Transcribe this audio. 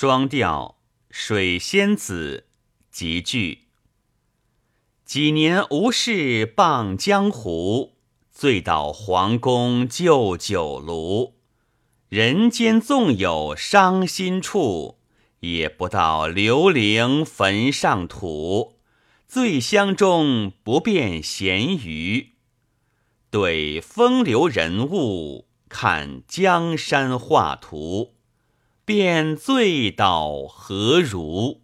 双调水仙子集句。几年无事傍江湖，醉倒皇宫旧酒炉。人间纵有伤心处，也不到刘伶坟上土。醉乡中不辨闲鱼，对风流人物，看江山画图。便醉倒何如？